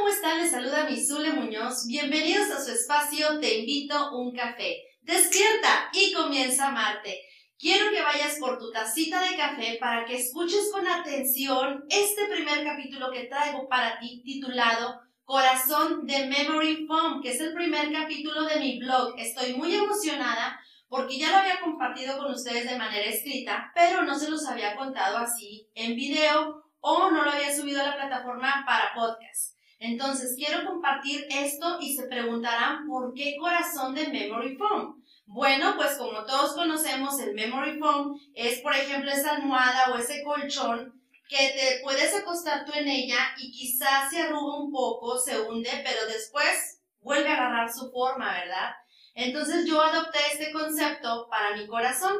¿cómo están? Les saluda Misule Muñoz. Bienvenidos a su espacio Te invito un café. Despierta y comienza a amarte. Quiero que vayas por tu tacita de café para que escuches con atención este primer capítulo que traigo para ti titulado Corazón de Memory Foam, que es el primer capítulo de mi blog. Estoy muy emocionada porque ya lo había compartido con ustedes de manera escrita, pero no se los había contado así en video o no lo había subido a la plataforma para podcast. Entonces, quiero compartir esto y se preguntarán por qué corazón de Memory Foam. Bueno, pues como todos conocemos, el Memory Foam es, por ejemplo, esa almohada o ese colchón que te puedes acostar tú en ella y quizás se arruga un poco, se hunde, pero después vuelve a agarrar su forma, ¿verdad? Entonces yo adopté este concepto para mi corazón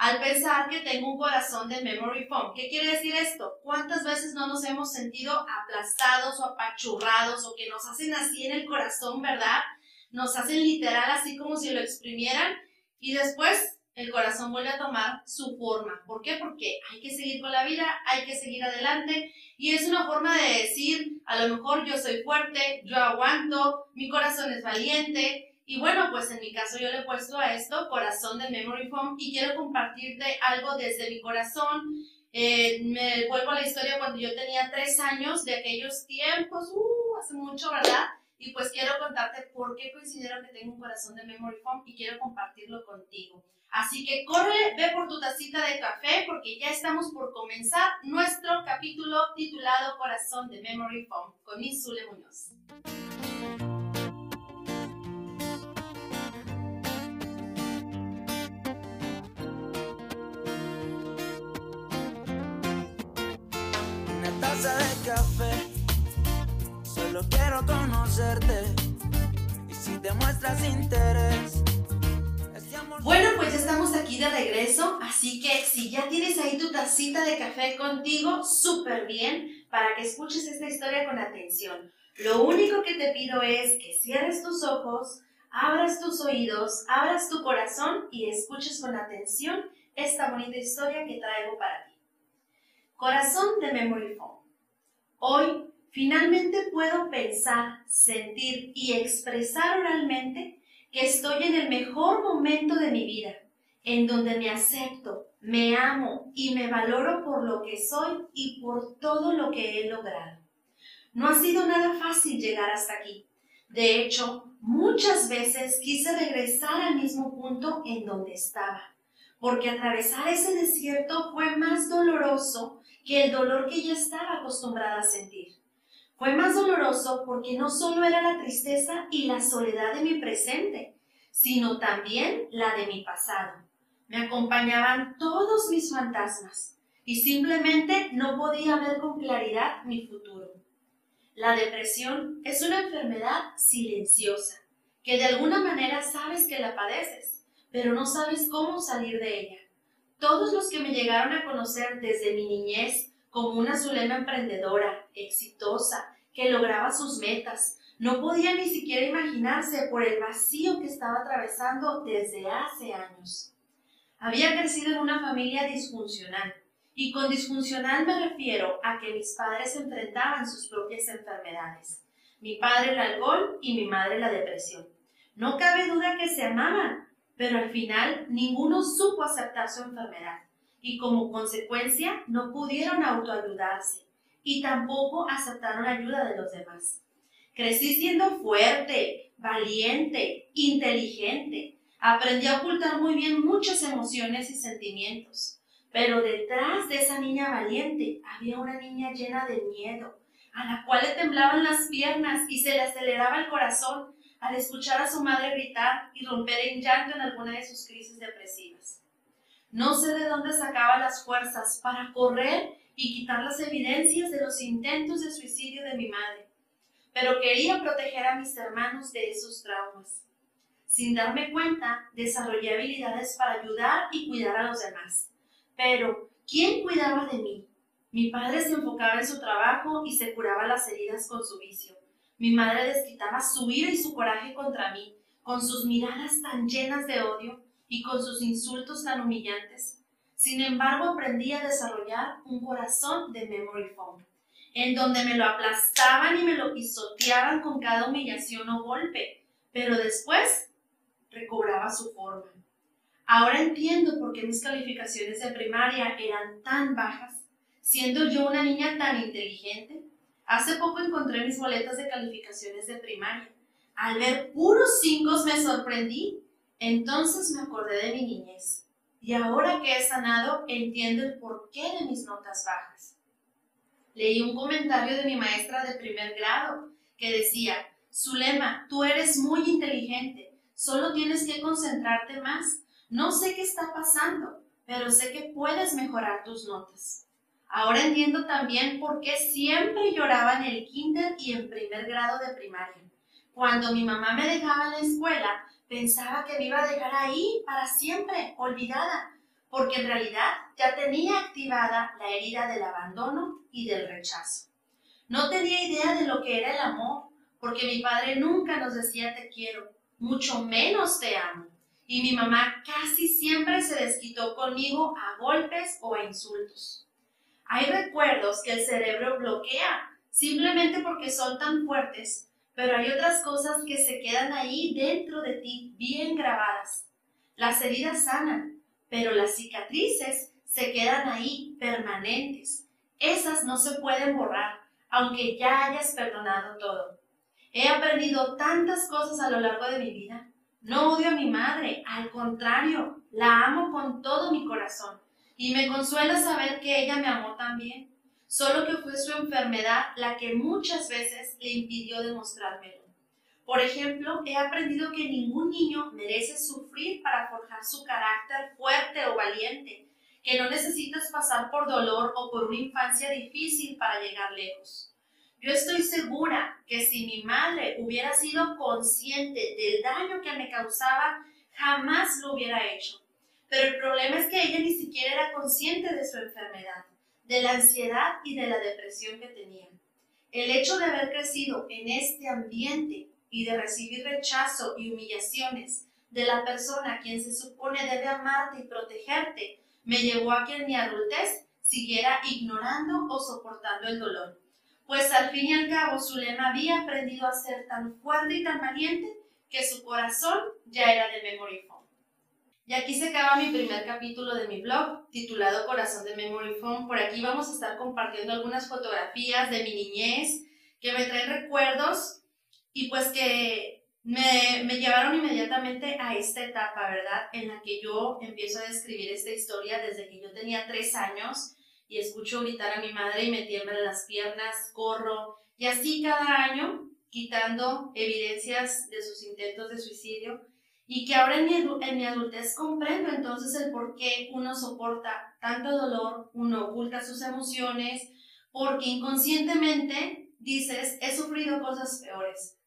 al pensar que tengo un corazón de memory foam. ¿Qué quiere decir esto? ¿Cuántas veces no nos hemos sentido aplastados o apachurrados o que nos hacen así en el corazón, verdad? Nos hacen literal así como si lo exprimieran y después el corazón vuelve a tomar su forma. ¿Por qué? Porque hay que seguir con la vida, hay que seguir adelante y es una forma de decir, a lo mejor yo soy fuerte, yo aguanto, mi corazón es valiente, y bueno, pues en mi caso yo le he puesto a esto corazón de Memory Foam y quiero compartirte algo desde mi corazón. Eh, me vuelvo a la historia cuando yo tenía tres años de aquellos tiempos, uh, hace mucho, ¿verdad? Y pues quiero contarte por qué considero que tengo un corazón de Memory Foam y quiero compartirlo contigo. Así que corre, ve por tu tacita de café porque ya estamos por comenzar nuestro capítulo titulado Corazón de Memory Foam con mi Zule De café. Solo quiero conocerte. Y si te muestras interés. Bueno, pues ya estamos aquí de regreso, así que si ya tienes ahí tu tacita de café contigo, súper bien, para que escuches esta historia con atención. Lo único que te pido es que cierres tus ojos, abras tus oídos, abras tu corazón y escuches con atención esta bonita historia que traigo para ti. Corazón de Memory Foam. Hoy finalmente puedo pensar, sentir y expresar oralmente que estoy en el mejor momento de mi vida, en donde me acepto, me amo y me valoro por lo que soy y por todo lo que he logrado. No ha sido nada fácil llegar hasta aquí. De hecho, muchas veces quise regresar al mismo punto en donde estaba, porque atravesar ese desierto fue más doloroso que el dolor que ya estaba acostumbrada a sentir. Fue más doloroso porque no solo era la tristeza y la soledad de mi presente, sino también la de mi pasado. Me acompañaban todos mis fantasmas y simplemente no podía ver con claridad mi futuro. La depresión es una enfermedad silenciosa, que de alguna manera sabes que la padeces, pero no sabes cómo salir de ella. Todos los que me llegaron a conocer desde mi niñez como una Zulema emprendedora, exitosa, que lograba sus metas, no podían ni siquiera imaginarse por el vacío que estaba atravesando desde hace años. Había crecido en una familia disfuncional, y con disfuncional me refiero a que mis padres enfrentaban sus propias enfermedades. Mi padre el alcohol y mi madre la depresión. No cabe duda que se amaban, pero al final ninguno supo aceptar su enfermedad y como consecuencia no pudieron autoayudarse y tampoco aceptaron la ayuda de los demás. Crecí siendo fuerte, valiente, inteligente. Aprendí a ocultar muy bien muchas emociones y sentimientos. Pero detrás de esa niña valiente había una niña llena de miedo, a la cual le temblaban las piernas y se le aceleraba el corazón al escuchar a su madre gritar y romper en llanto en alguna de sus crisis depresivas. No sé de dónde sacaba las fuerzas para correr y quitar las evidencias de los intentos de suicidio de mi madre, pero quería proteger a mis hermanos de esos traumas. Sin darme cuenta, desarrollé habilidades para ayudar y cuidar a los demás. Pero, ¿quién cuidaba de mí? Mi padre se enfocaba en su trabajo y se curaba las heridas con su vicio. Mi madre desquitaba su ira y su coraje contra mí, con sus miradas tan llenas de odio y con sus insultos tan humillantes. Sin embargo, aprendí a desarrollar un corazón de memory foam. en donde me lo aplastaban y me lo pisoteaban con cada humillación o golpe, pero después recobraba su forma. Ahora entiendo por qué mis calificaciones de primaria eran tan bajas, siendo yo una niña tan inteligente. Hace poco encontré mis boletas de calificaciones de primaria. Al ver puros cinco me sorprendí. Entonces me acordé de mi niñez. Y ahora que he sanado, entiendo el porqué de mis notas bajas. Leí un comentario de mi maestra de primer grado que decía, Zulema, tú eres muy inteligente, solo tienes que concentrarte más. No sé qué está pasando, pero sé que puedes mejorar tus notas. Ahora entiendo también por qué siempre lloraba en el kinder y en primer grado de primaria. Cuando mi mamá me dejaba en la escuela, pensaba que me iba a dejar ahí para siempre, olvidada, porque en realidad ya tenía activada la herida del abandono y del rechazo. No tenía idea de lo que era el amor, porque mi padre nunca nos decía te quiero, mucho menos te amo y mi mamá casi siempre se desquitó conmigo a golpes o a insultos. Hay recuerdos que el cerebro bloquea simplemente porque son tan fuertes, pero hay otras cosas que se quedan ahí dentro de ti bien grabadas. Las heridas sanan, pero las cicatrices se quedan ahí permanentes. Esas no se pueden borrar, aunque ya hayas perdonado todo. He aprendido tantas cosas a lo largo de mi vida no odio a mi madre, al contrario, la amo con todo mi corazón y me consuela saber que ella me amó también, solo que fue su enfermedad la que muchas veces le impidió demostrármelo. Por ejemplo, he aprendido que ningún niño merece sufrir para forjar su carácter fuerte o valiente, que no necesitas pasar por dolor o por una infancia difícil para llegar lejos. Yo estoy segura que si mi madre hubiera sido consciente del daño que me causaba, jamás lo hubiera hecho. Pero el problema es que ella ni siquiera era consciente de su enfermedad, de la ansiedad y de la depresión que tenía. El hecho de haber crecido en este ambiente y de recibir rechazo y humillaciones de la persona a quien se supone debe amarte y protegerte, me llevó a que en mi adultez siguiera ignorando o soportando el dolor pues al fin y al cabo Zulema había aprendido a ser tan fuerte y tan valiente que su corazón ya era de Memory Foam. Y aquí se acaba mi primer capítulo de mi blog, titulado Corazón de Memory Foam. Por aquí vamos a estar compartiendo algunas fotografías de mi niñez que me traen recuerdos y pues que me, me, llevaron inmediatamente a esta etapa, ¿verdad? En la que yo empiezo a describir esta historia desde que yo tenía tres años y escucho gritar a mi madre y me tiemblan las piernas, corro, y así cada año quitando evidencias de sus intentos de suicidio y que ahora en mi, en mi adultez comprendo entonces el por qué uno soporta tanto dolor, uno oculta sus emociones, porque inconscientemente dices, he sufrido cosas peores,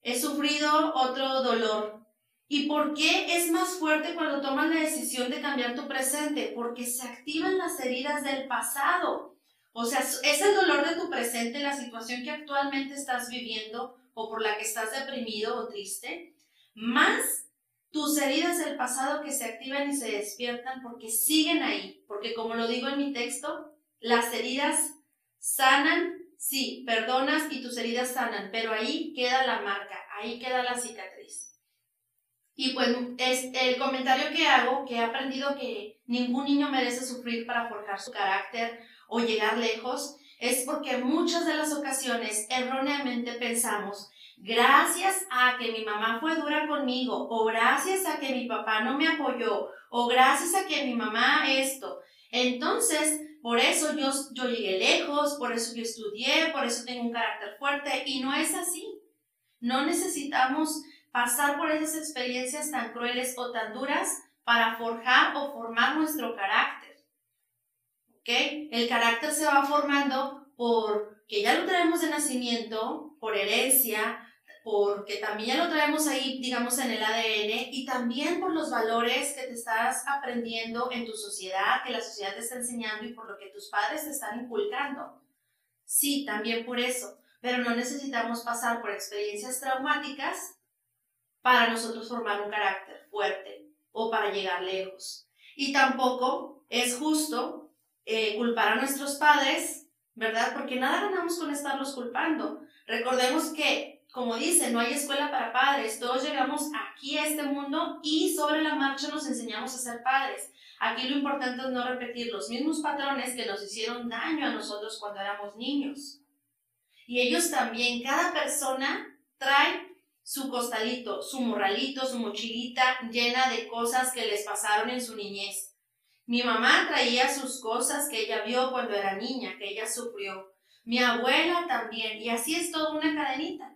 he sufrido otro dolor, ¿Y por qué es más fuerte cuando tomas la decisión de cambiar tu presente? Porque se activan las heridas del pasado. O sea, es el dolor de tu presente, la situación que actualmente estás viviendo o por la que estás deprimido o triste, más tus heridas del pasado que se activan y se despiertan porque siguen ahí. Porque como lo digo en mi texto, las heridas sanan, sí, perdonas y tus heridas sanan, pero ahí queda la marca, ahí queda la cicatriz. Y pues es el comentario que hago, que he aprendido que ningún niño merece sufrir para forjar su carácter o llegar lejos, es porque muchas de las ocasiones erróneamente pensamos, gracias a que mi mamá fue dura conmigo, o gracias a que mi papá no me apoyó, o gracias a que mi mamá esto. Entonces, por eso yo, yo llegué lejos, por eso yo estudié, por eso tengo un carácter fuerte, y no es así. No necesitamos pasar por esas experiencias tan crueles o tan duras para forjar o formar nuestro carácter. ¿Ok? El carácter se va formando porque ya lo traemos de nacimiento, por herencia, porque también lo traemos ahí, digamos, en el ADN y también por los valores que te estás aprendiendo en tu sociedad, que la sociedad te está enseñando y por lo que tus padres te están inculcando. Sí, también por eso, pero no necesitamos pasar por experiencias traumáticas para nosotros formar un carácter fuerte o para llegar lejos. Y tampoco es justo eh, culpar a nuestros padres ¿verdad? Porque nada ganamos con estarlos culpando. Recordemos que, como dice, no hay escuela para padres, todos llegamos aquí a este mundo y sobre la marcha nos enseñamos a ser padres. Aquí lo importante es no repetir los mismos patrones que nos hicieron daño a nosotros cuando éramos niños. Y ellos también, cada persona trae su costalito, su morralito, su mochilita llena de cosas que les pasaron en su niñez. Mi mamá traía sus cosas que ella vio cuando era niña, que ella sufrió. Mi abuela también, y así es toda una cadenita.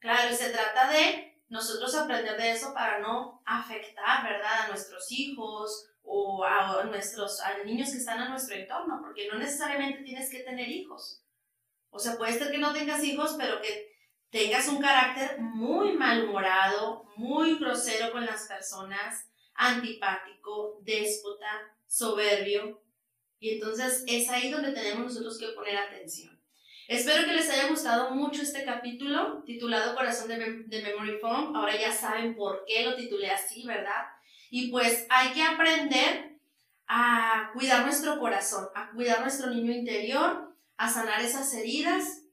Claro, y se trata de nosotros aprender de eso para no afectar, ¿verdad?, a nuestros hijos o a nuestros a niños que están a nuestro entorno, porque no necesariamente tienes que tener hijos. O sea, puede ser que no tengas hijos, pero que tengas un carácter muy malhumorado, muy grosero con las personas, antipático, déspota, soberbio. Y entonces es ahí donde tenemos nosotros que poner atención. Espero que les haya gustado mucho este capítulo titulado Corazón de, de Memory Foam. Ahora ya saben por qué lo titulé así, ¿verdad? Y pues hay que aprender a cuidar nuestro corazón, a cuidar nuestro niño interior, a sanar esas heridas,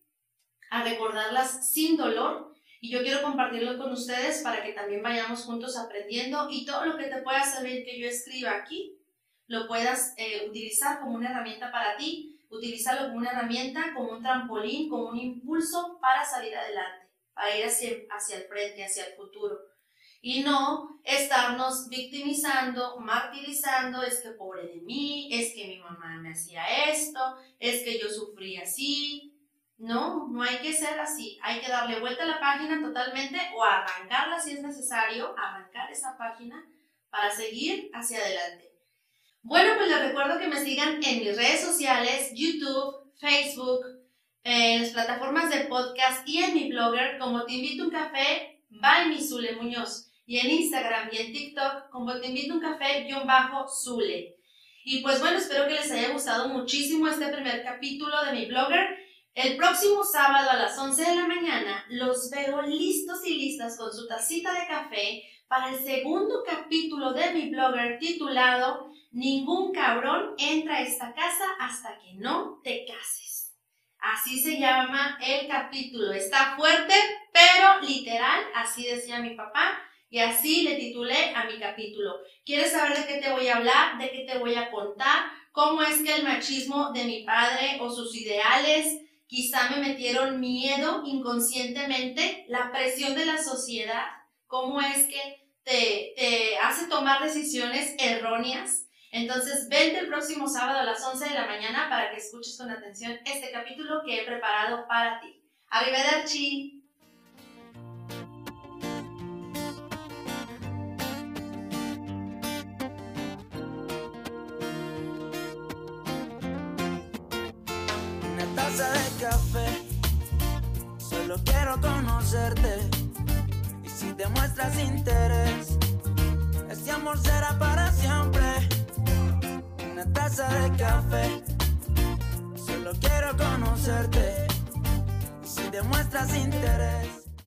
a recordarlas sin dolor y yo quiero compartirlo con ustedes para que también vayamos juntos aprendiendo y todo lo que te pueda servir que yo escriba aquí, lo puedas eh, utilizar como una herramienta para ti, utilizarlo como una herramienta, como un trampolín, como un impulso para salir adelante, para ir hacia, hacia el frente, hacia el futuro. Y no estarnos victimizando, martirizando, es que pobre de mí, es que mi mamá me hacía esto, es que yo sufrí así, no, no hay que ser así. Hay que darle vuelta a la página totalmente o arrancarla si es necesario, arrancar esa página para seguir hacia adelante. Bueno, pues les recuerdo que me sigan en mis redes sociales, YouTube, Facebook, en las plataformas de podcast y en mi blogger como Te Invito un Café, by mi Zule Muñoz. Y en Instagram y en TikTok como Te Invito un Café-Zule. Y pues bueno, espero que les haya gustado muchísimo este primer capítulo de mi blogger. El próximo sábado a las 11 de la mañana los veo listos y listas con su tacita de café para el segundo capítulo de mi blogger titulado Ningún cabrón entra a esta casa hasta que no te cases. Así se llama el capítulo. Está fuerte, pero literal, así decía mi papá. Y así le titulé a mi capítulo. ¿Quieres saber de qué te voy a hablar? ¿De qué te voy a contar? ¿Cómo es que el machismo de mi padre o sus ideales quizá me metieron miedo inconscientemente, la presión de la sociedad, cómo es que te, te hace tomar decisiones erróneas. Entonces, vente el próximo sábado a las 11 de la mañana para que escuches con atención este capítulo que he preparado para ti. Arrivederci. de café. Solo quiero conocerte. Y si te muestras interés, ese amor será para siempre. Una taza de café. Solo quiero conocerte. Si te muestras interés.